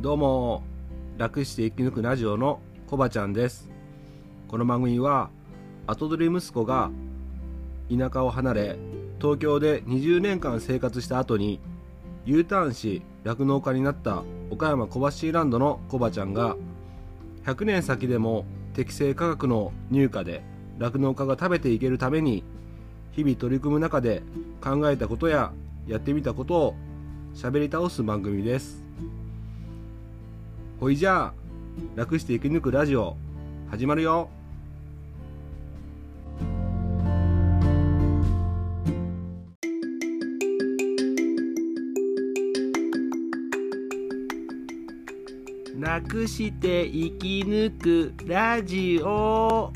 どうも楽して生き抜くラジオのコバちゃんです。この番組は後取り息子が田舎を離れ東京で20年間生活した後に U ターンし酪農家になった岡山小橋ランドのコバちゃんが100年先でも適正価格の入荷で酪農家が食べていけるために日々取り組む中で考えたことややってみたことを喋り倒す番組です。ほいじゃあ楽して生き抜くラジオ始まるよ。楽して生き抜くラジオ。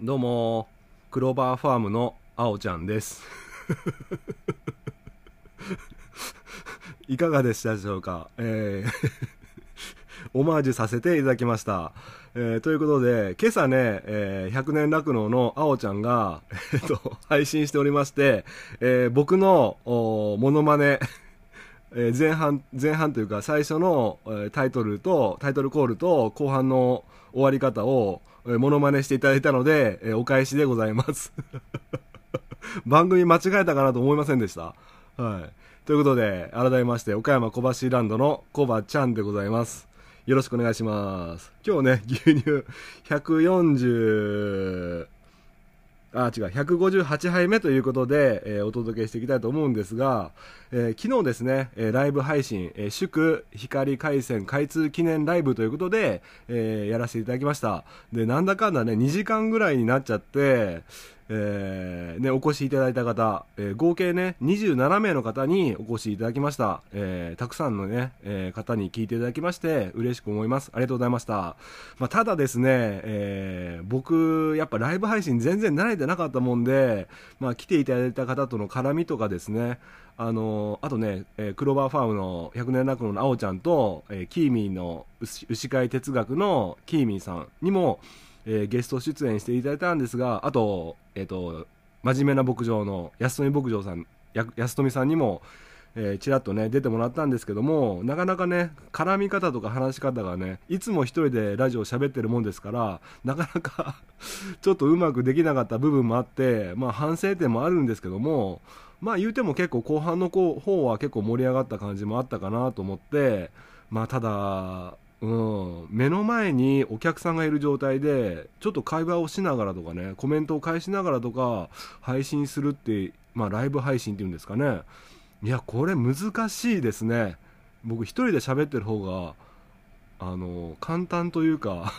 どうもクローバーファームのあおちゃんです。いかがでしたでしょうか？えー オマージュさせていただきました。えーということで、今朝ね、えー100年酪農のあおちゃんが、えっと、配信しておりまして、えー僕の、おモノマネ、えー前半、前半というか最初の、えータイトルと、タイトルコールと後半の終わり方を、えーモノマネしていただいたので、えーお返しでございます。番組間違えたかなと思いませんでした。はい。ということで、改めまして、岡山小橋ランドのコバちゃんでございます。よろしくお願いします。今日ね、牛乳140、あ、違う、158杯目ということで、えーお届けしていきたいと思うんですが、えー昨日ですね、えーライブ配信、え祝光回線開通記念ライブということで、えやらせていただきました。で、なんだかんだね、2時間ぐらいになっちゃって、えーね、お越しいただいた方、えー合計ね、27名の方にお越しいただきました。えーたくさんのね、え方に聞いていただきまして、嬉しく思います。ありがとうございました。まあ、ただですね、え僕、やっぱライブ配信全然慣れてなかったもんで、まあ、来ていただいた方との絡みとかですね、あのあとね、えークローバーファームの100年落語のあおちゃんと、えキーミーの牛飼い哲学のキーミーさんにも、えーゲスト出演していただいたんですが、あと、えっ、と、真面目な牧場の安富牧場さん、安富さんにも、えーちらっとね、出てもらったんですけども、なかなかね、絡み方とか話し方がね、いつも一人でラジオ喋ってるもんですから、なかなか ちょっとうまくできなかった部分もあって、まあ反省点もあるんですけども、まあ言うても結構後半の方は結構盛り上がった感じもあったかなと思って、まあただ、うん、目の前にお客さんがいる状態で、ちょっと会話をしながらとかね、コメントを返しながらとか、配信するって、まあライブ配信っていうんですかね。いや、これ難しいですね。僕一人で喋ってる方が、あの、簡単というか、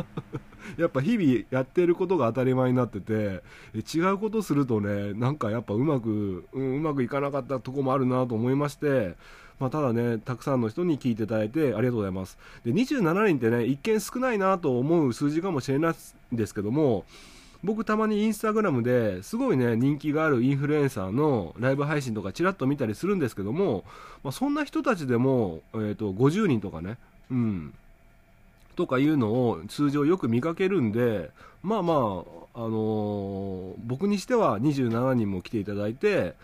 やっぱ日々やってることが当たり前になってて、違うことするとね、なんかやっぱうまく、うんうまくいかなかったとこもあるなと思いまして、まあ、ただね、たくさんの人に聞いていただいてありがとうございます。で、27人ってね、一見少ないなと思う数字かもしれないんですけども、僕たまにインスタグラムですごいね、人気があるインフルエンサーのライブ配信とかちらっと見たりするんですけども、まあ、そんな人たちでも、えっ、と、50人とかね、うん、とかいうのを通常よく見かけるんで、まあまあ、あのー僕にしては27人も来ていただいて、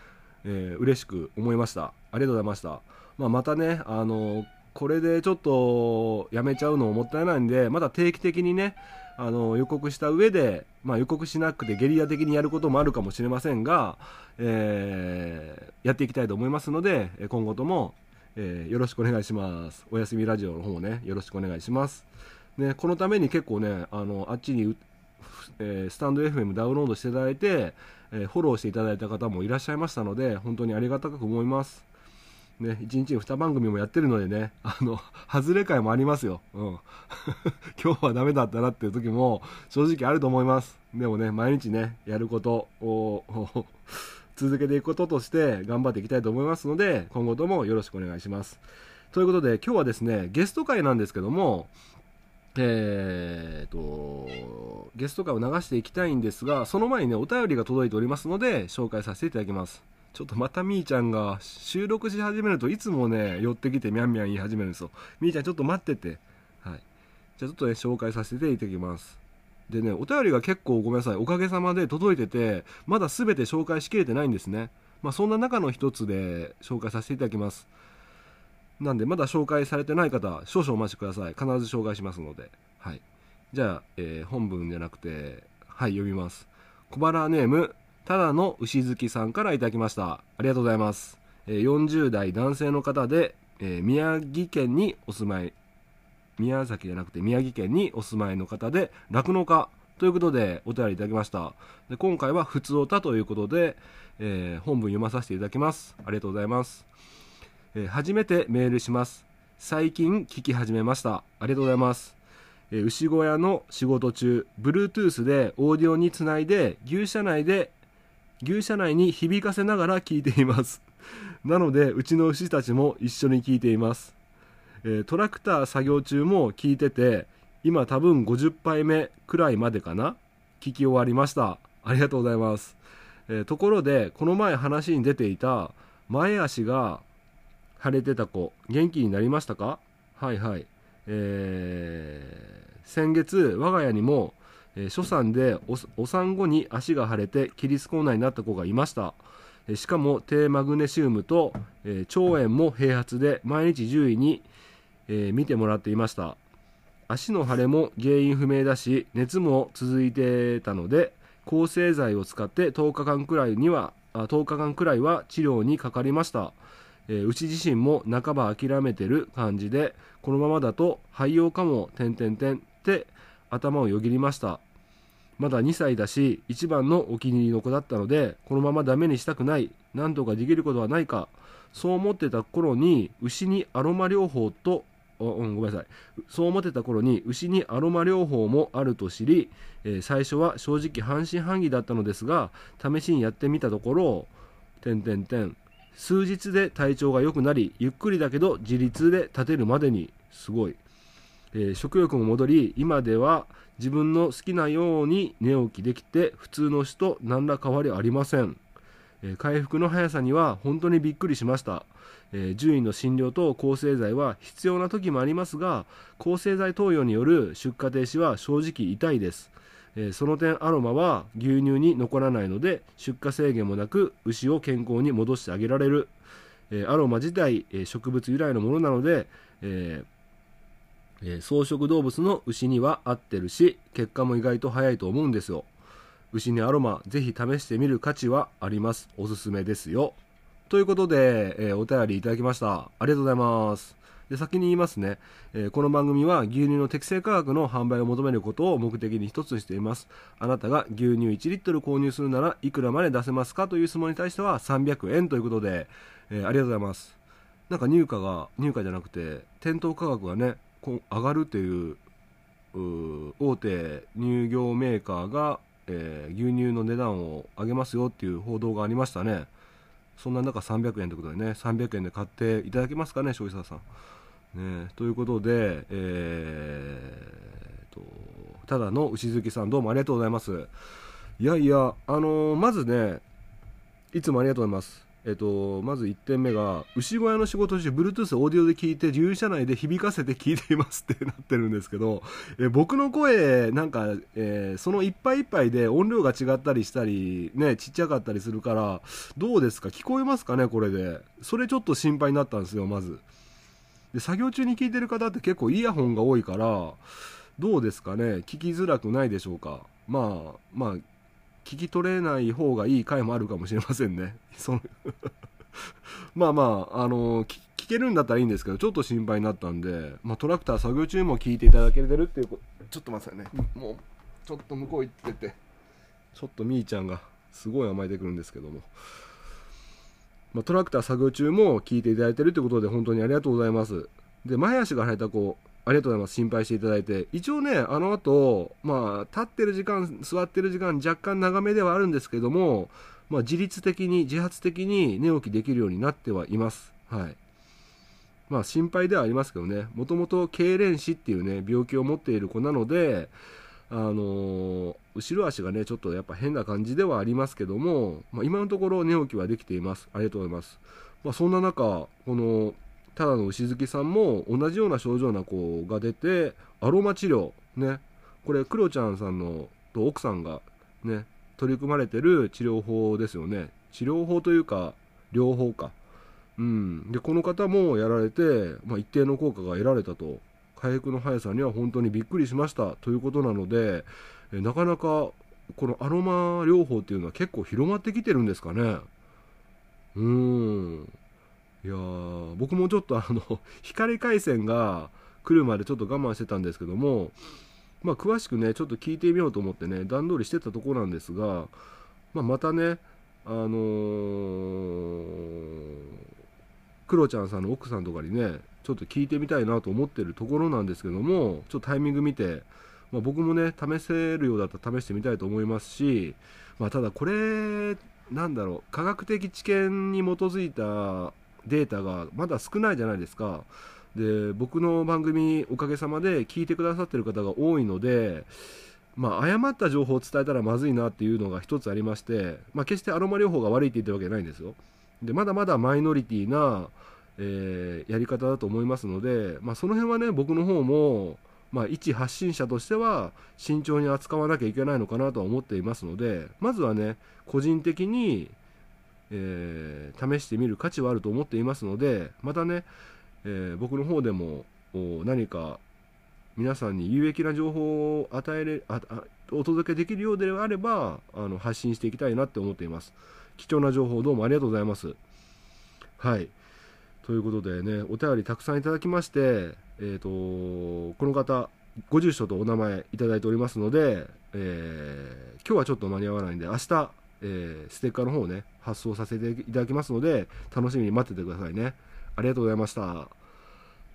えー嬉しく思いました。ありがとうございました。まあ、またね、あのこれでちょっとやめちゃうのももったいないんで、まだ定期的にね、あの予告した上で、まあ、予告しなくてゲリラ的にやることもあるかもしれませんが、えーやっていきたいと思いますので、今後とも、えーよろしくお願いします。おやすみラジオの方もね、よろしくお願いします。ね、このために結構ね、あのあっちに、えースタンド FM ダウンロードしていただいて、えーフォローしていただいた方もいらっしゃいましたので、本当にありがたく思います。ね、1日に2番組もやってるのでね、あの、外れ会もありますよ。うん。今日はダメだったなっていう時も正直あると思います。でもね、毎日ね、やることを 続けていくこととして頑張っていきたいと思いますので、今後ともよろしくお願いします。ということで、今日はですね、ゲスト会なんですけども、えーと、ゲスト会を流していきたいんですが、その前にね、お便りが届いておりますので、紹介させていただきます。ちょっとまたみーちゃんが収録し始めるといつもね、寄ってきてみゃんみゃん言い始めるんですよ。みーちゃんちょっと待ってて。はい。じゃあちょっとね、紹介させていただきます。でね、お便りが結構ごめんなさい、おかげさまで届いてて、まだ全て紹介しきれてないんですね。まあ、そんな中の一つで紹介させていただきます。なんで、まだ紹介されてない方、少々お待ちください。必ず紹介しますので。はい。じゃあ、えー、本文じゃなくて、はい、読みます。小腹ネーム、ただの牛月さんからいただきました。ありがとうございます。えー、40代男性の方で、えー、宮城県にお住まい、宮崎じゃなくて宮城県にお住まいの方で、酪農家ということでお便りいただきました。で今回は普通おたということで、えー、本文読まさせていただきます。ありがとうございます。えー、初めてメールします。最近聞き始めました。ありがとうございます。えー、牛小屋の仕事中、Bluetooth でオーディオにつないで牛舎内で牛舎内に響かせながら聞いています。なので、うちの牛たちも一緒に聞いています。え、トラクター作業中も聞いてて、今多分50杯目くらいまでかな？聞き終わりました。ありがとうございます。え、ところで、この前話に出ていた、前足が腫れてた子、元気になりましたか？はいはい。えー、先月、我が家にも、えー、初産でお産後に足が腫れてキリスコーナーになった子がいました。えー、しかも低マグネシウムと、えー、腸炎も併発で毎日獣医に、え見てもらっていました。足の腫れも原因不明だし、熱も続いてたので、抗生剤を使って10日間くらいには、あ10日間くらいは治療にかかりました。えー、うち自身も半ば諦めてる感じで、このままだと廃用かも、点々点って頭をよぎりました。まだ2歳だし、一番のお気に入りの子だったので、このままダメにしたくない、なんとかできることはないか、そう思ってた頃に、牛にアロマ療法とうん、ごめんなさい。そう思ってた頃に、牛にアロマ療法もあると知り、えー、最初は正直半信半疑だったのですが、試しにやってみたところ、点点点、数日で体調が良くなり、ゆっくりだけど自立で立てるまでに、すごい。え、食欲も戻り、今では自分の好きなように寝起きできて、普通の人と何ら変わりありません。回復の速さには本当にびっくりしました。えー、獣医の診療と抗生剤は必要な時もありますが抗生剤投与による出荷停止は正直痛いです、え、その点アロマは牛乳に残らないので出荷制限もなく牛を健康に戻してあげられる、え、アロマ自体、え植物由来のものなので、ええ草食動物の牛には合ってるし結果も意外と早いと思うんですよ牛にアロマぜひ試してみる価値はありますおすすめですよということで、えー、お便りいただきました。ありがとうございます。で先に言いますね、えー、この番組は牛乳の適正価格の販売を求めることを目的に一つにしています。あなたが牛乳1リットル購入するならいくらまで出せますか？という質問に対しては300円ということで、えー、ありがとうございます。なんか入荷が、入荷じゃなくて、店頭価格がね、上がるという大手乳業メーカーが、えー、牛乳の値段を上げますよっていう報道がありましたね。そんな中300円ということでね、300円で買っていただけますかね、消費者さん。ね、ということで、えー、と、ただの牛月さんどうもありがとうございます。いやいや、あのー、まずね、いつもありがとうございます。えっと、まず1点目が、牛小屋の仕事中、Bluetooth オーディオで聞いて、牛舎内で響かせて聞いていますってなってるんですけど、え僕の声、なんか、えー、そのいっぱいいっぱいで音量が違ったりしたり、ね、ちっちゃかったりするから、どうですか？聞こえますかね？これで。それちょっと心配になったんですよ、まず。で、作業中に聞いてる方って結構イヤホンが多いから、どうですかね？聞きづらくないでしょうか？まあ、まあ、聞き取れない方がいい回もあるかもしれませんね。その まあまあ、あの聞、聞けるんだったらいいんですけど、ちょっと心配になったんで、まあ、トラクター作業中も聞いていただけてるっていうこと、ちょっと待ってくださいね。もう、ちょっと向こう行ってて、ちょっとみーちゃんがすごい甘えてくるんですけども。まあ、トラクター作業中も聞いていただいてるってことで本当にありがとうございます。で、前足が生えた子、ありがとうございます。心配していただいて。一応ね、あの後、まあ、立ってる時間、座ってる時間、若干長めではあるんですけども、まあ、自律的に、自発的に寝起きできるようになってはいます。はい。まあ、心配ではありますけどね、もともと痙攣死っていうね、病気を持っている子なので、あのー、後ろ足がね、ちょっとやっぱ変な感じではありますけども、まあ、今のところ寝起きはできています。ありがとうございます。まあ、そんな中、この、ただの牛月さんも同じような症状な子が出て、アロマ治療、ね、これクロちゃんさんのと奥さんがね取り組まれてる治療法ですよね。治療法というか療法か。うん。でこの方もやられて、まあ、一定の効果が得られたと。回復の速さには本当にびっくりしました。ということなのでえなかなかこのアロマ療法っていうのは結構広まってきてるんですかね。うーん。いや僕もちょっとあの 光回線が来るまでちょっと我慢してたんですけどもまあ詳しくねちょっと聞いてみようと思ってね段取りしてたとこなんですが、まあ、またねあのー、クロちゃんさんの奥さんとかにねちょっと聞いてみたいなと思ってるところなんですけどもちょっとタイミング見て、まあ、僕もね試せるようだったら試してみたいと思いますし、まあ、ただこれなんだろう科学的知見に基づいたデータがまだ少ないじゃないですか。で僕の番組おかげさまで聞いてくださってる方が多いので、まあ、誤った情報を伝えたらまずいなっていうのが一つありまして、まあ、決してアロマ療法が悪いって言ってるわけじゃないんですよ。でまだまだマイノリティな、えー、やり方だと思いますので、まあ、その辺はね僕の方も、まあ、一発信者としては慎重に扱わなきゃいけないのかなとは思っていますのでまずはね個人的に、えー、試してみる価値はあると思っていますのでまたね、えー、僕の方でも何か皆さんに有益な情報を与えれあお届けできるようであればあの発信していきたいなって思っています。貴重な情報どうもありがとうございます。はい。ということでねお便りたくさんいただきましてえっ、ー、とこの方ご住所とお名前いただいておりますので、えー、今日はちょっと間に合わないんで明日、えー、ステッカーの方をね発送させていただきますので楽しみに待っててくださいねありがとうございました。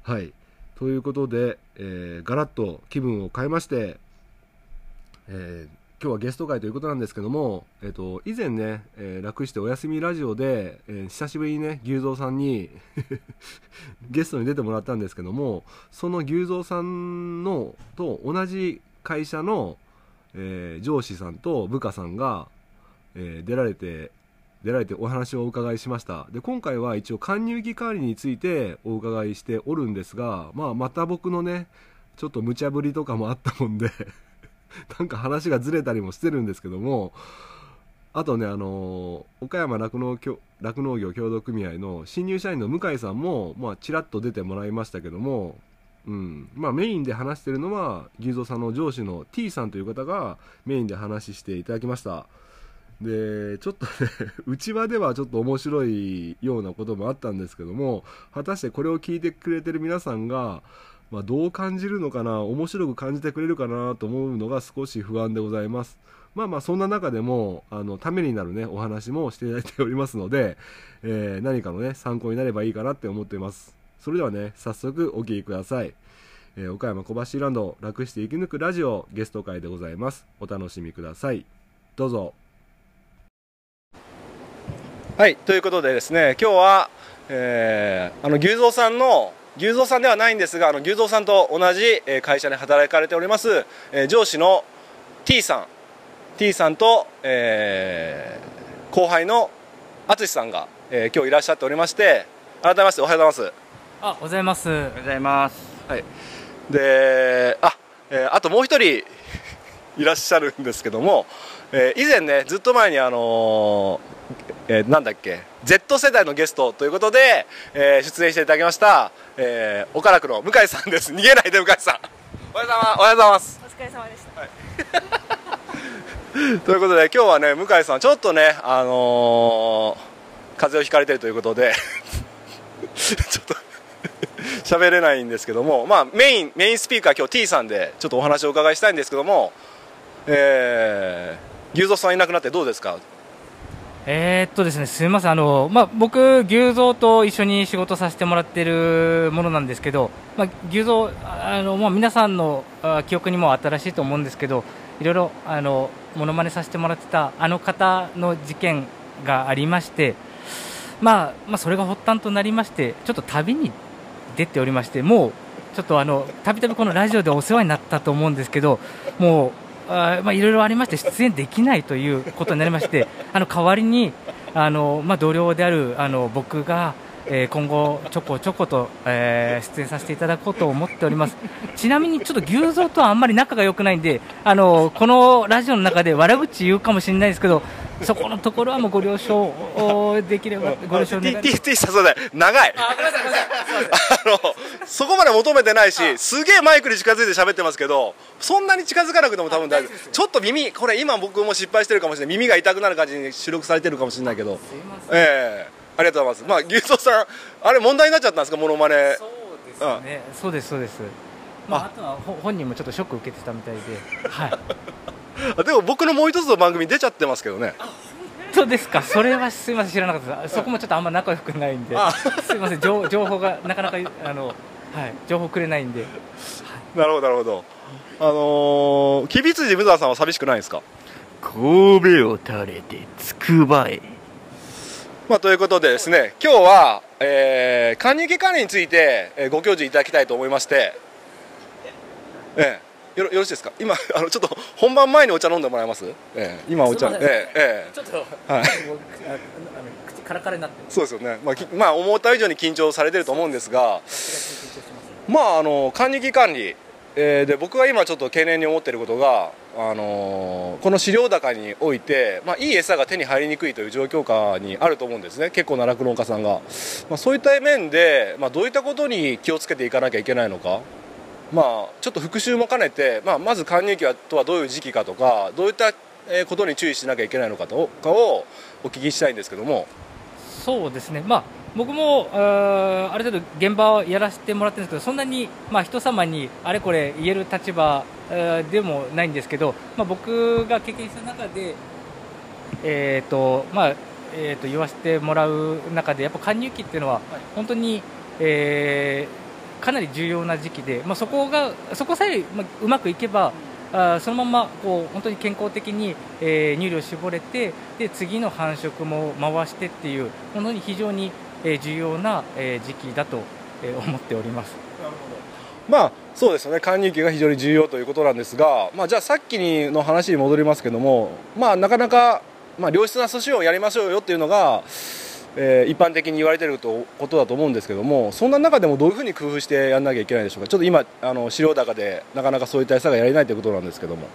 はい。ということで、えー、ガラッと気分を変えまして、えー、今日はゲスト会ということなんですけども、えっ、と、以前ね、えー、楽してお休みラジオで、えー、久しぶりにね、牛蔵さんに ゲストに出てもらったんですけども、その牛蔵さんの、と同じ会社の、え上司さんと部下さんが、え出られて出られてお話をお伺いしました。で今回は一応搬入期管理についてお伺いしておるんですが、まあ、また僕のねちょっと無茶ぶりとかもあったもんで なんか話がずれたりもしてるんですけどもあとねあの岡山酪農酪農業協同組合の新入社員の向井さんも、まあ、ちらっと出てもらいましたけどもうん。まあ、メインで話してるのは牛蔵さんの上司の T さんという方がメインで話していただきました。でちょっとね 内輪ではちょっと面白いようなこともあったんですけども果たしてこれを聞いてくれてる皆さんが、まあ、どう感じるのかな面白く感じてくれるかなと思うのが少し不安でございます。まあまあそんな中でもあのためになるねお話もしていただいておりますので、えー、何かのね参考になればいいかなって思っています。それではね早速お聴きください。えー、岡山小橋ランド楽して生き抜くラジオゲスト会でございます。お楽しみください。どうぞ。はいということでですね今日は、えー、あの牛蔵さんの牛蔵さんではないんですがあの牛蔵さんと同じ会社で働かれております、えー、上司の T さん。T さんと、えー、後輩の淳さんが、えー、今日いらっしゃっておりまして改めましておはようございます。あおはようございます。おはようございます。はい。であ、えー、あともう一人いらっしゃるんですけども、えー、以前ねずっと前にあのえー、なんだっけ？Z 世代のゲストということで、えー、出演していただきました、えー、岡楽の向井さんです。逃げないで向井さん。おはようございます。お疲れ様でした、はい、ということで今日はね向井さんちょっとねあのー、風邪をひかれてるということで ちょっと喋れないんですけども、まあ、メインメインスピーカー今日 T さんでちょっとお話をお伺いしたいんですけどもえー、牛蔵さんいなくなってどうですか？えー、っとですね、すみません、あのまあ、僕、牛蔵と一緒に仕事させてもらってるものなんですけど、まあ、牛蔵、あのまあ、皆さんの記憶にも新しいと思うんですけど、いろいろあのものまねさせてもらってたあの方の事件がありまして、まあまあ、それが発端となりまして、ちょっと旅に出ておりまして、もうちょっとあのたびたびこのラジオでお世話になったと思うんですけど、もうあまあ、いろいろありまして出演できないということになりまして あの代わりにあの、まあ、同僚であるあの僕がえー、今後、ちょこちょこと、えー、出演させていただこうと思っております。ちなみに、ちょっと牛蔵とはあんまり仲が良くないんで、あのこのラジオの中で悪口言うかもしれないですけど、そこのところはもうご了承できれば、ご了承願います。T さん、長い。あ、ごめんなさい、ごめんなさい。あの、そこまで求めてないし、すげえマイクに近づいて喋ってますけど、そんなに近づかなくても多分大丈夫。ちょっと耳、これ今僕も失敗してるかもしれない。耳が痛くなる感じに収録されてるかもしれないけど。すいません。ええーありがとうございます。まあ、牛蔵さん、あれ問題になっちゃったんですか、モノマネ。そうですね。うん、そうです、そうです。まあ、あとは本人もちょっとショック受けてたみたいで。はい。でも、僕のもう一つの番組出ちゃってますけどね。本当ですか。それはすみません、知らなかったそこもちょっとあんま仲良くないんで。すみません、情情報がなかなか、あの、はい、情報くれないんで。はい、なるほど、なるほど。あのー、吉備辻無沢さんは寂しくないですか？神戸を垂れてつくばえ。まあ、ということでですね今日は、えー、加入期管理について、えー、ご教授いただきたいと思いまして、えー、よろよろしいですか？今 あのちょっと本番前にお茶飲んでもらえます、えー、今お茶。えー、えー、ちょっとはい。口カラカラになってそうですよね、まあ、まあ思った以上に緊張されてると思うんですがまああの管理期管理えー、で僕が今ちょっと懸念に思っていることが、あのー、この飼料高において、まあ、いい餌が手に入りにくいという状況下にあると思うんですね。結構な酪農家さんが、まあ、そういった面で、まあ、どういったことに気をつけていかなきゃいけないのか、まあ、ちょっと復習も兼ねて、まあ、まず貫入期とはどういう時期かとかどういったことに注意しなきゃいけないのかとかをお聞きしたいんですけども。そうですね、まあ僕もあある程度現場をやらせてもらってるんですけどそんなに、まあ、人様にあれこれ言える立場でもないんですけど、まあ、僕が経験した中で、えーとまあえー、と言わせてもらう中でやっぱ加入期っていうのは本当に、えー、かなり重要な時期で、まあ、そこがそこさえ、まあ、うまくいけばあそのままこう本当に健康的に、えー、乳量を絞れてで次の繁殖も回してっていう本当に非常にえ重要な、え時期だと、え思っております。なるほどまあそうですよね貫入期が非常に重要ということなんですが、まあ、じゃあさっきの話に戻りますけども、まあ、なかなか、まあ、良質な寿司をやりましょうよっていうのが、えー、一般的に言われていることだと思うんですけどもそんな中でもどういうふうに工夫してやらなきゃいけないでしょうか？ちょっと今あの飼料高でなかなかそういった餌がやれないということなんですけども。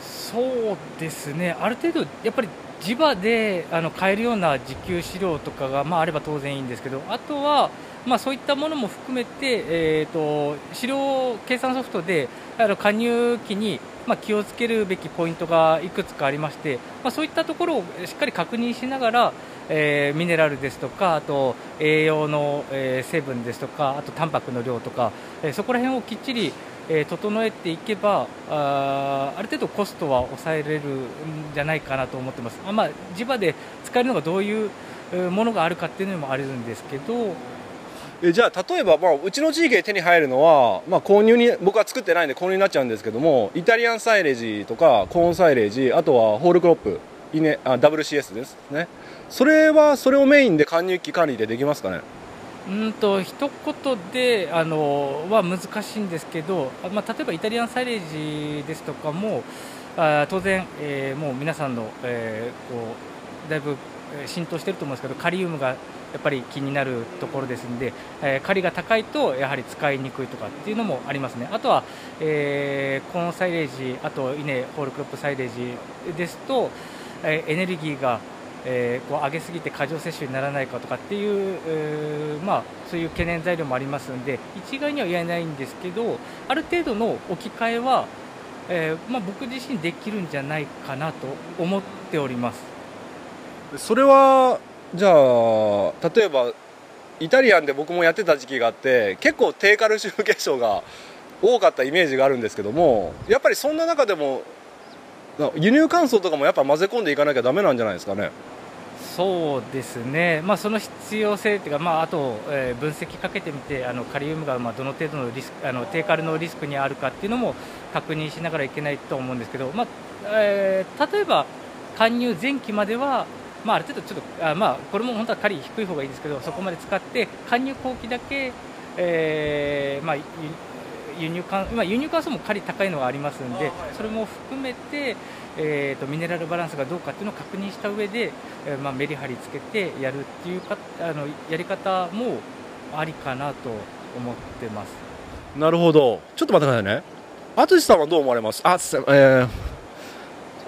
そうですね。ある程度やっぱり地場であの買えるような自給飼料とかが、まあ、あれば当然いいんですけどあとは、まあ、そういったものも含めて、えーと、飼料計算ソフトであの加入期に、まあ、気をつけるべきポイントがいくつかありまして、まあ、そういったところをしっかり確認しながら、えー、ミネラルですとかあと栄養の、えー、成分ですとかあとタンパクの量とか、えー、そこら辺をきっちりえー、整えていけばあある程度コストは抑えれるんじゃないかなと思ってます、あまあ、地場で使えるのがどういうものがあるかっていうのもあるんですけど。えじゃあ例えば、まあ、うちの地域で手に入るのは、まあ、購入に僕は作ってないんで購入になっちゃうんですけどもイタリアンサイレージとかコーンサイレージあとはホールクロップ。イネあ WCS ですね。それはそれをメインで貫入期管理でできますかね？うんと一言であのは難しいんですけど、まあ、例えばイタリアンサイレージですとかもあ当然、えー、もう皆さんの、えー、こうだいぶ浸透してると思うんですけどカリウムがやっぱり気になるところですので、えー、カリが高いとやはり使いにくいとかっていうのもありますね、あとは、えー、コーンサイレージ、あと稲ホールクロップサイレージですと、え、エネルギーがえ、こう上げすぎて過剰摂取にならないかとかっていう、えー、まあ、そういう懸念材料もありますので一概には言えないんですけどある程度の置き換えは、えー、まあ、僕自身できるんじゃないかなと思っております。それはじゃあ例えばイタリアンで僕もやってた時期があって結構低カルシウム結晶が多かったイメージがあるんですけどもやっぱりそんな中でも輸入乾燥とかもやっぱ混ぜ込んでいかなきゃだめなんじゃないですかね。そうですね、まあ、その必要性というか、まあ、あと、えー、分析かけてみて、あのカリウムがまあどの程度のリスクあの低カルのリスクにあるかっていうのも確認しながらいけないと思うんですけど、まあえー、例えば、搬入前期までは、まあ、ある程度ちょっとあ、まあ、これも本当はカリ低い方がいいんですけど、そこまで使って、搬入後期だけ、えーまあ、輸入関今輸入関数も仮高いのがありますんで、それも含めて、えー、とミネラルバランスがどうかっていうのを確認した上で、えーまあ、メリハリつけてやるっていうかあのやり方もありかなと思ってます。なるほど。ちょっと待ってくださいね。淳さんはどう思われます？あすえー、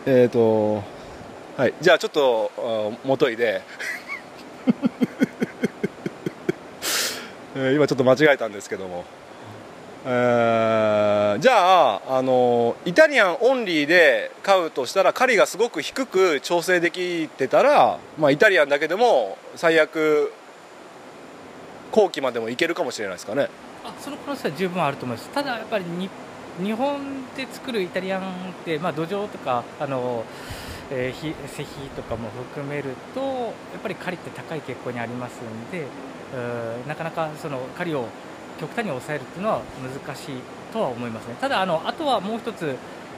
えーとはい。じゃあちょっとあ元いで。えー今ちょっと間違えたんですけども、えーじゃああのイタリアンオンリーで買うとしたら狩りがすごく低く調整できてたら、まあ、イタリアンだけでも最悪後期までもいけるかもしれないですかね。あその可能性は十分あると思います、ただやっぱりに日本で作るイタリアンって、まあ、土壌とかあの、えーひ施肥とかも含めると、やっぱり狩りって高い傾向にありますんで、うーなかなかその狩りを極端に抑えるっていうのは難しいとは思いますね、ただあの、あとはもう一つ、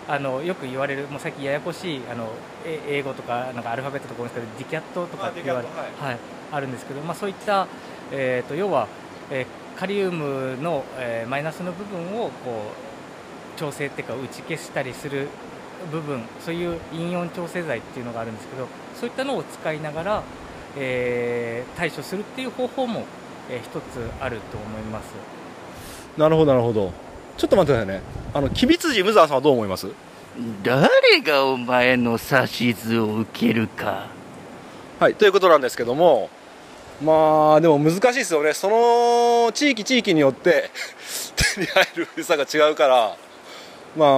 あのよく言われる、もう最近ややこしいあのえ英語とかなんかアルファベットとかですけど、ディキャットとかって言われあディキャットはい、あるんですけど、まあ、そういった、えー、と要は、えーカリウムの、えーマイナスの部分をこう調整っていうか打ち消したりする部分そういう陰温調整剤っていうのがあるんですけどそういったのを使いながら、えー対処するっていう方法も、えー一つあると思います。なるほどなるほど。ちょっと待ってくださいね。あの吉備辻無沢さんはどう思います？誰がお前の指図を受けるか。はいということなんですけども。まあでも難しいですよね。その地域地域によって 手に入る餌が違うからまあ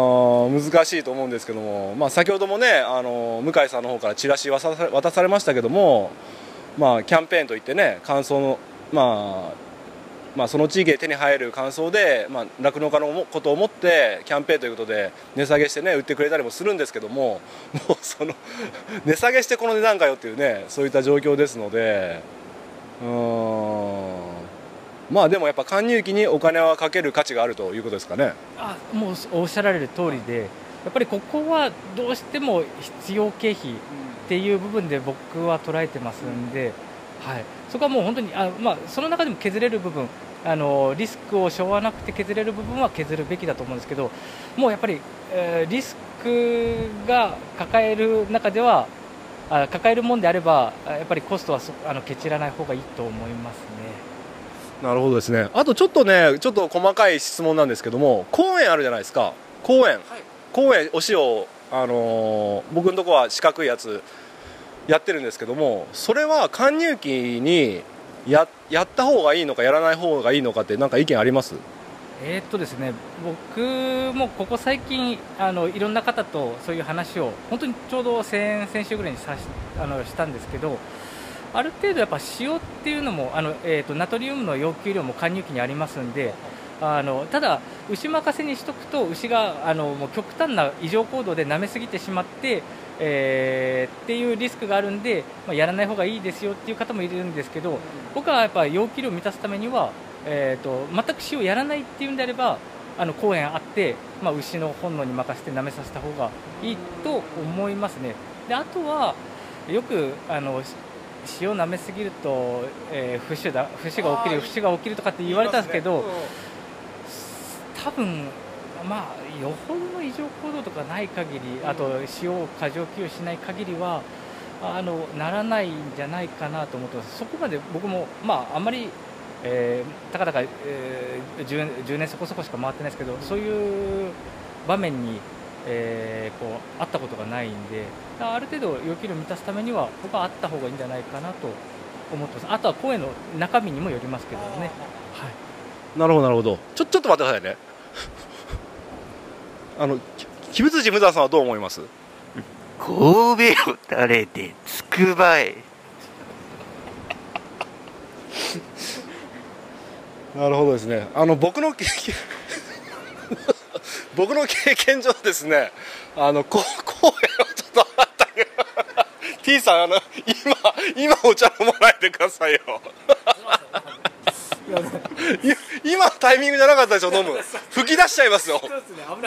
難しいと思うんですけども、まあ、先ほどもねあの向井さんの方からチラシ渡さ渡されましたけども、まあ、キャンペーンといってね乾燥のまあまあ、その地域で手に入る乾燥でまあ酪農、家のことを思ってキャンペーンということで値下げしてね売ってくれたりもするんですけども もうその値下げしてこの値段かよっていうねそういった状況ですのでうーん。まあでもやっぱ貫入期にお金はかける価値があるということですかね。あもうおっしゃられる通りでやっぱりここはどうしても必要経費っていう部分で僕は捉えてますんで、はい、そこはもう本当にあ、まあ、その中でも削れる部分あのリスクを背負わなくて削れる部分は削るべきだと思うんですけどもうやっぱり、えーリスクが抱える中ではあ抱えるもんであればあやっぱりコストはそあのケチらない方がいいと思いますね。なるほどですね。あとちょっとねちょっと細かい質問なんですけども公園あるじゃないですか。公園、公園お塩あのー僕のとこは四角いやつやってるんですけどもそれは貫入期にややった方がいいのかやらない方がいいのかってなんか意見あります？えーっとですね、僕もここ最近あのいろんな方とそういう話を本当にちょうど先先週ぐらいにさしあのしたんですけどある程度やっぱ塩っていうのもあの、えーっとナトリウムの要求量も貫入期にありますんであのただ牛任せにしとくと牛があのもう極端な異常行動で舐めすぎてしまって、えーっていうリスクがあるんで、まあ、やらない方がいいですよっていう方もいるんですけど僕はやっぱ要求量を満たすためにはえー、と全く塩やらないっていうんであればあの公園あって、まあ、牛の本能に任せて舐めさせた方がいいと思いますね。であとはよくあのし塩舐めすぎると、えー、節だ節が起きる節が起きるとかって言われたんですけど多分まあよほどの異常行動とかない限りあと塩を過剰給与しない限りはあのならないんじゃないかなと思ってます。そこまで僕もまああんまりえーたかだか、えー 10, 10年そこそこしか回ってないですけどそういう場面に、えーこうあったことがないんである程度要求量を満たすためには僕はあった方がいいんじゃないかなと思ってます。あとは公園の中身にもよりますけどね、はい、なるほどなるほど。ちょちょっと待ってくださいね あのき木仏寺無沢さんはどう思います？神戸を垂れてつくばえ なるほどですね。あの僕の経験 僕の経験上ですねあのこ公園をちょっとあったけど T さんあの今今お茶飲まないでくださいよ。い今のタイミングじゃなかったでしょ飲む。吹き出しちゃいますよ。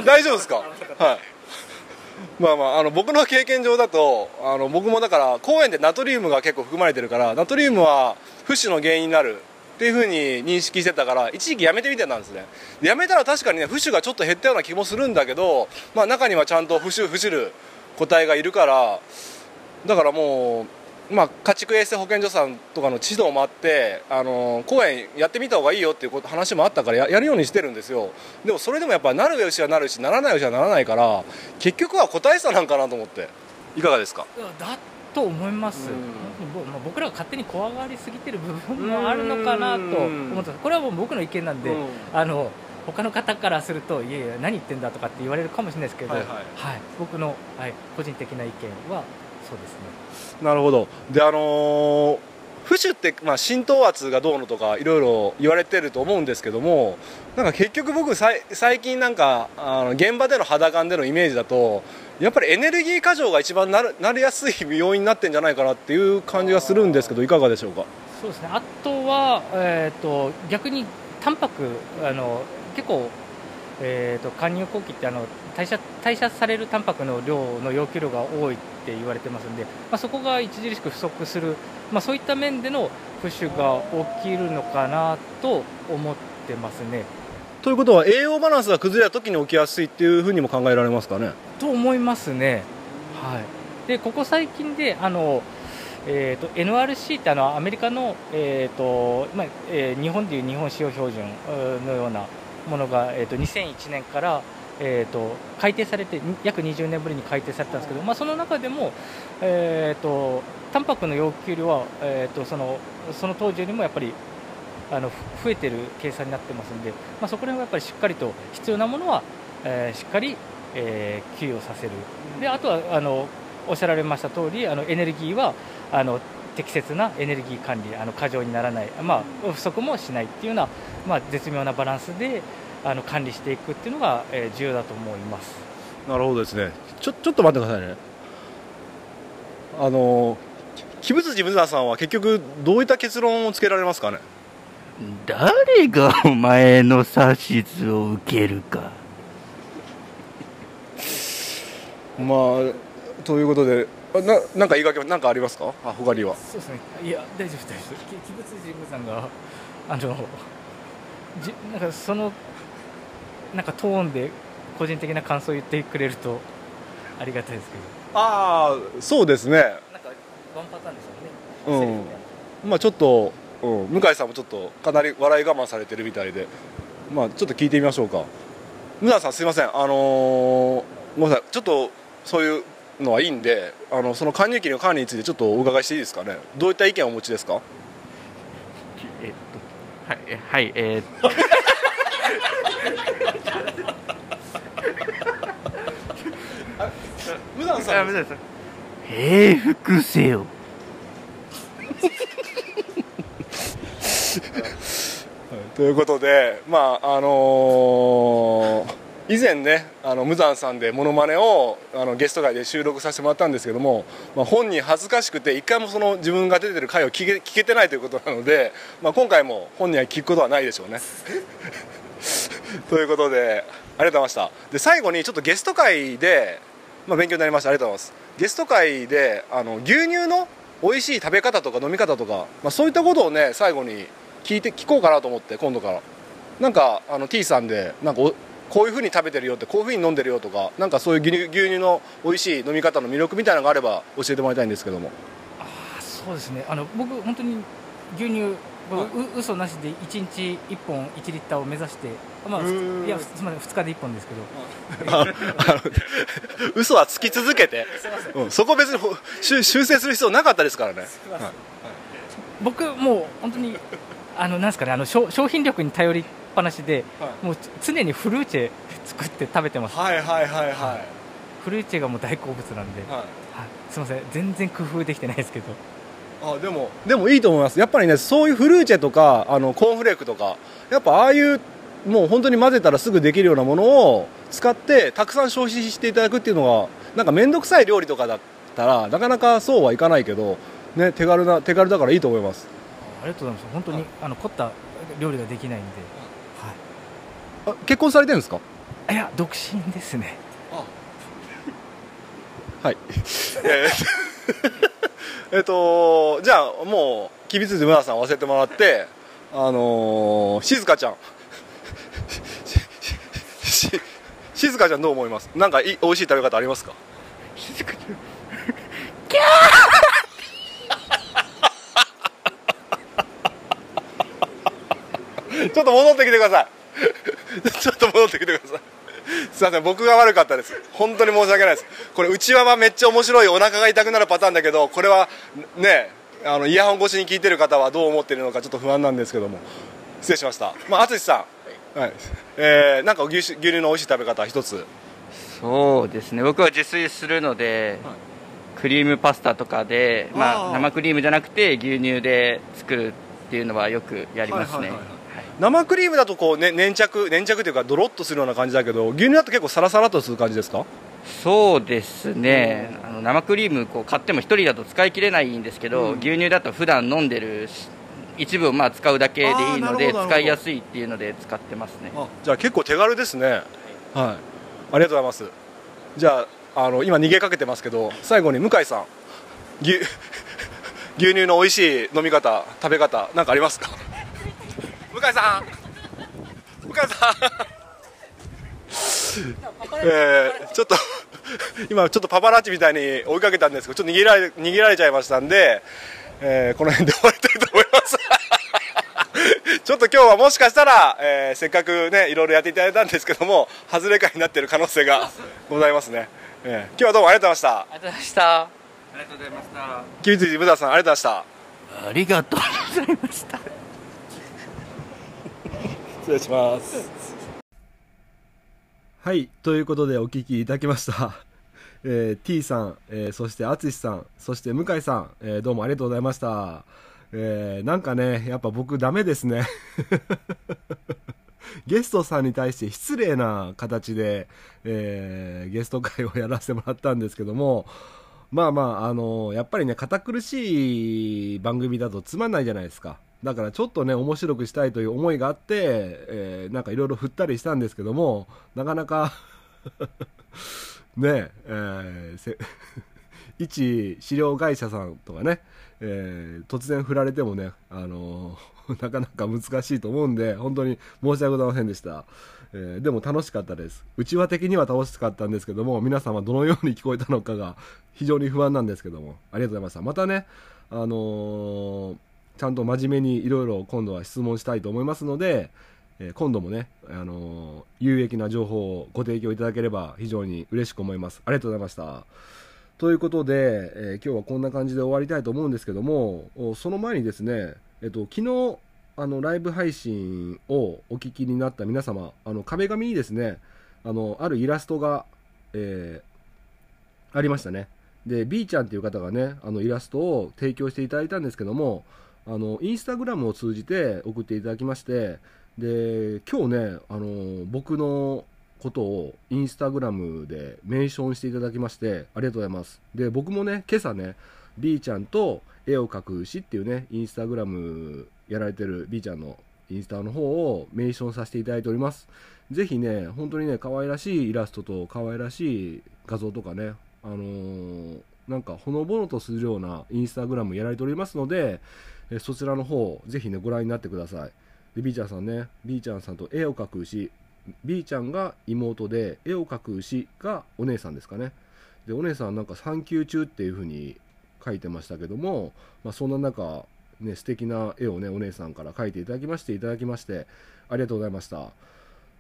大丈夫ですか？はい。まあまああの僕の経験上だとあの僕もだから公園でナトリウムが結構含まれてるからナトリウムは浮腫の原因になるっていうふうに認識してたから一時期やめてみてたんですね。でやめたら確かにね浮腫がちょっと減ったような気もするんだけど、まあ、中にはちゃんと浮腫浮腫る個体がいるからだからもう、まあ、家畜衛生保健所さんとかの指導もあってあの公園やってみた方がいいよっていうこと話もあったからややるようにしてるんですよ。でもそれでもやっぱなる牛はなるしならない牛はならないから結局は個体差なんかなと思って。いかがですか？だと思います、僕らが勝手に怖がりすぎてる部分もあるのかなと思ってこれはもう僕の意見なんで、うん。あの他の方からするといやいや何言ってんだとかって言われるかもしれないですけど、ははいい。はい。僕の、はい、個人的な意見はそうですね。なるほど。であのー浮腫って、まあ、浸透圧がどうのとかいろいろ言われてると思うんですけどもなんか結局僕さい最近なんかあの現場での肌感でのイメージだとやっぱりエネルギー過剰が一番なるなりやすい要因になってんじゃないかなっていう感じがするんですけどいかがでしょうか？そうですね。あとは、えー、と逆にタンパクあの結構、えー、と後期ってあの代謝代謝されるタンパクの量の要求量が多いって言われてますんで、まあ、そこが著しく不足する、まあ、そういった面でのプッシュが起きるのかなと思ってますね。ということは栄養バランスが崩れた時に起きやすいっていうふうにも考えられますかね？と思いますね。はい、でここ最近であの、えー、と NRC ってあのアメリカの、えーとまあえー日本でいう日本使用標準のようなものが、えー、と2001年から、えー、と改定されて約20年ぶりに改定されたんですけど、まあ、その中でも、えー、とタンパクの要求量は、えー、とそのその当時よりもやっぱりあの増えてる計算になってますんで、まあ、そこら辺はやっぱりしっかりと必要なものは、えーしっかり、えー給与させる。であとはあのおっしゃられました通りあのエネルギーはあの適切なエネルギー管理あの過剰にならない、まあ、不足もしないっていうような、まあ、絶妙なバランスであの管理していくっていうのが、えー重要だと思います。なるほどですね。ちょちょっと待ってくださいね。あの木仏寺無惨さんは結局どういった結論をつけられますかね？誰がお前の指図を受けるか。まあということであななんか言い訳なんかありますか？あ他には。そうですね。いや大丈夫大丈夫。ですき器物神宮さんがあのじなんかそのなんかトーンで個人的な感想を言ってくれるとありがたいですけど。ああそうですね。なんかワンパターンですよね。うん。まあちょっと、うん、向井さんもちょっとかなり笑い我慢されてるみたいで。まあちょっと聞いてみましょうか。向井さんすいません。あのーごめんなさい。ちょっとそういうのはいいんであのその加入期の管理についてちょっとお伺いしていいですかね。どういった意見をお持ちですか？えっとはいはいえー っと無惨あごめんなさ。い平服せよ。ということで、まああのー以前ねあの無惨さんでモノマネをあのゲスト会で収録させてもらったんですけども、まあ、本人恥ずかしくて一回もその自分が出てる回を聞け聞けてないということなので、まあ、今回も本人は聞くことはないでしょうね。ということでありがとうございました。で最後にちょっとゲスト会で、まあ、勉強になりました。ありがとうございます。ゲスト会であの牛乳の美味しい食べ方とか飲み方とか、まあ、そういったことをね最後に聞いて聞こうかなと思って今度から。なんかあの T さんでなんかこういうふうに食べてるよってこういうふうに飲んでるよとかなんかそういう牛乳牛乳の美味しい飲み方の魅力みたいなのがあれば教えてもらいたいんですけども。あそうですね。あの僕本当に牛乳う嘘なしで1日1本1リッターを目指してまあいやすみません2日で1本ですけど。嘘はつき続けて、うん、そこ別にほ修修正する必要なかったですからね、はい。僕もう本当に あのなんですかねあの商商品力に頼りっぱなしで、はい。もう常にフルーチェ作って食べてます。はいはいはいはい。フルーチェがもう大好物なんで、はい。はい、すみません。全然工夫できてないですけどあでも。でもいいと思います。やっぱりねそういうフルーチェとかあのコーンフレークとかやっぱああいうもう本当に混ぜたらすぐできるようなものを使ってたくさん消費していただくっていうのがなんか面倒くさい料理とかだったらなかなかそうはいかないけど、ね、手軽な手軽だからいいと思います。ありがとうございます。本当に、あの凝った料理ができないんで、はあ結婚されてるんですか？い、いや独身ですね。はい。え ー えっとじゃあもう吉備辻村さん忘れてもらってあのー、静香ちゃん。静香ちゃんどう思います？なんかい美味しい食べ方ありますか？静かちゃん。ちょっと戻ってきてください。ちょっと戻ってきてくださいすいません僕が悪かったです。本当に申し訳ないです。これ内輪はめっちゃ面白いお腹が痛くなるパターンだけどこれはねあのイヤホン越しに聞いてる方はどう思ってるのかちょっと不安なんですけども。失礼しました。まあ淳さん、はい。えー、なんか牛牛乳の美味しい食べ方一つ。そうですね。僕は自炊するので、クリームパスタとかで、まあ、生クリームじゃなくて牛乳で作るっていうのはよくやりますね、はいはいはい生クリームだとこう、ね、粘着粘着というかドロッとするような感じだけど牛乳だと結構サラサラとする感じですか？そうですね。あの生クリームこう買っても1人だと使い切れないんですけど、うん。牛乳だと普段飲んでるし一部をまあ使うだけでいいので使いやすいっていうので使ってますね。あじゃあ結構手軽ですね。はい。ありがとうございます。じゃああの今逃げかけてますけど最後に向井さん牛牛乳の美味しい飲み方食べ方なんかありますか？向井さん。向井さん。えー、ちょっと 今ちょっとパパラッチみたいに追いかけたんですけどちょっと逃げられ逃げられちゃいましたんで、えーこの辺で終わりたいと思います。ちょっと今日はもしかしたら、えーせっかくねいろいろやっていただいたんですけども外れ会になっている可能性がございますね、えー今日はどうもありがとうございました。ありがとうございました。ありがとうございました。キビツジブダさんありがとうございまありがとうございましたした失礼しますはい、ということでお聞きいただきました。えー T さん、えーそして淳さん、そして向井さん、えーどうもありがとうございました。えーなんかね、やっぱ僕ダメですね。ゲストさんに対して失礼な形で、えーゲスト会をやらせてもらったんですけども、まあまあ、あのやっぱりね、堅苦しい番組だとつまんないじゃないですか。だからちょっとね、面白くしたいという思いがあって、えーなんかいろいろ振ったりしたんですけども、なかなか ねえーせ 一飼料会社さんとかね、えー突然振られてもね、あのー なかなか難しいと思うんで、本当に申し訳ございませんでした。えーでも楽しかったです。うちわ的には楽しかったんですけども、皆様どのように聞こえたのかが非常に不安なんですけども、ありがとうございました。またね、あのーちゃんと真面目にいろいろ今度は質問したいと思いますので、えー今度もね、あのー有益な情報をご提供いただければ非常に嬉しく思います。ありがとうございました。ということで、えー今日はこんな感じで終わりたいと思うんですけども、その前にですね、えっと、昨日、あの、ライブ配信をお聞きになった皆様、あの、壁紙にですね、あの、あるイラストが、えーありましたね。で、B ちゃんっていう方がね、あの、イラストを提供していただいたんですけども、あの、インスタグラムを通じて送っていただきまして、で、今日ね、あの、僕のことをインスタグラムでメンションしていただきまして、ありがとうございます。で、僕もね、今朝ね、B ちゃんと絵を描く牛っていうね、インスタグラムやられてる B ちゃんのインスタの方をメンションさせていただいております。ぜひね、本当にね、可愛らしいイラストと可愛らしい画像とかね、あのーなんかほのぼのとするようなインスタグラムやられておりますので、えそちらの方、ぜひね、ご覧になってください。で、B ちゃんさんね、B ちゃんさんと絵を描く牛、B ちゃんが妹で、絵を描く牛がお姉さんですかね。で、お姉さんなんか産休中っていう風に書いてましたけども、まあ、そんな中、ね、素敵な絵をね、お姉さんから描いていただきまして、いただきまして、ありがとうございました。あ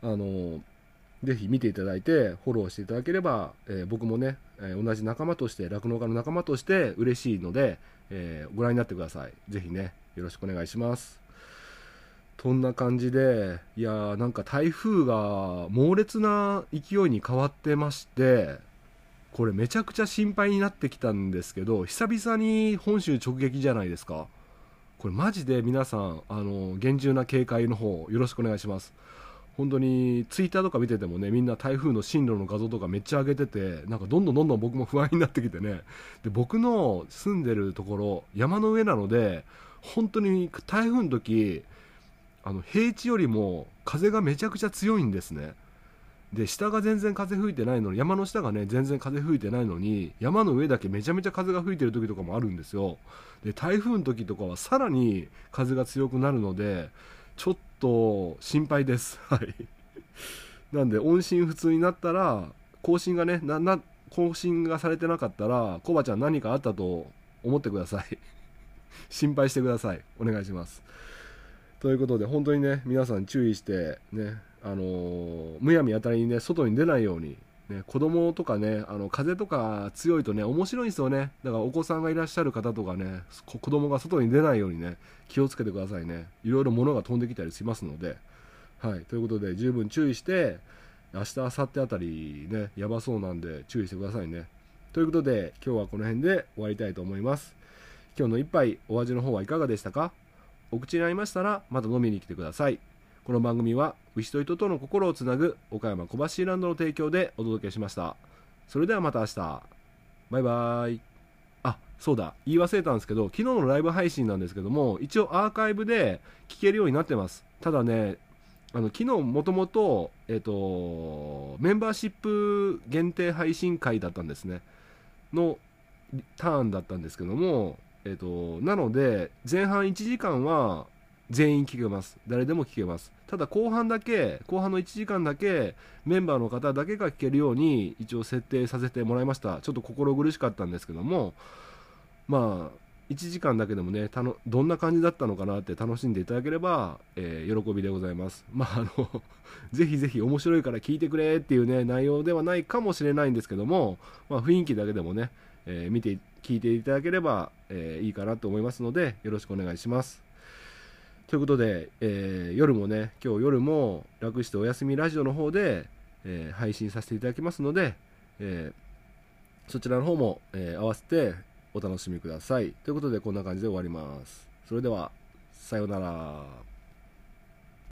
の、ぜひ見ていただいて、フォローしていただければ、えー僕もね、えー同じ仲間として、酪農家の仲間として嬉しいので、えーご覧になってください。ぜひね、よろしくお願いします。そんな感じで、いやーなんか台風が猛烈な勢いに変わってまして、これめちゃくちゃ心配になってきたんですけど、久々に本州直撃じゃないですか。これマジで皆さん、あの、厳重な警戒の方よろしくお願いします。本当にツイッターとか見ててもねみんな台風の進路の画像とかめっちゃ上げててなんかどんどんどんどん僕も不安になってきてね。で僕の住んでるところ山の上なので本当に台風の時あの平地よりも風がめちゃくちゃ強いんですね。で下が全然風吹いてないのに山の下がね全然風吹いてないのに山の上だけめちゃめちゃ風が吹いてる時とかもあるんですよ。で台風の時とかはさらに風が強くなるのでちょっと心配です。はい。なんで音信不通になったら更新がねなな更新がされてなかったらコバちゃん何かあったと思ってください。心配してください。お願いします。ということで本当にね皆さん注意してねあのーむやみやたりにね外に出ないようにね、子供とかね、あの風とか強いとね、面白いんですよね。だからお子さんがいらっしゃる方とかね、子供が外に出ないようにね、気をつけてくださいね。いろいろ物が飛んできたりしますので。はい。ということで、十分注意して、明日、明後日あたりね、やばそうなんで注意してくださいね。ということで、今日はこの辺で終わりたいと思います。今日の一杯、お味の方はいかがでしたか？お口に合いましたら、また飲みに来てください。この番組は牛と人との心をつなぐ岡山小橋ランドの提供でお届けしました。それではまた明日。バイバイ。あそうだ。言い忘れたんですけど昨日のライブ配信なんですけども一応アーカイブで聞けるようになってます。ただねあの昨日もともと,、えっとメンバーシップ限定配信会だったんですね。のターンだったんですけども、えっとなので前半1時間は全員聞けます。誰でも聞けます。ただ後半だけ後半の1時間だけメンバーの方だけが聞けるように一応設定させてもらいました。ちょっと心苦しかったんですけどもまあ1時間だけでもねたのどんな感じだったのかなって楽しんでいただければ、えー喜びでございます。まああの ぜひぜひ面白いから聞いてくれっていうね内容ではないかもしれないんですけども、まあ、雰囲気だけでもね、えー見て聞いていただければ、えーいいかなと思いますのでよろしくお願いします。ということで、えー夜もね、今日夜も楽してお休みラジオの方で、えー配信させていただきますので、えーそちらの方も、えー合わせてお楽しみください。ということで、こんな感じで終わります。それでは、さようなら。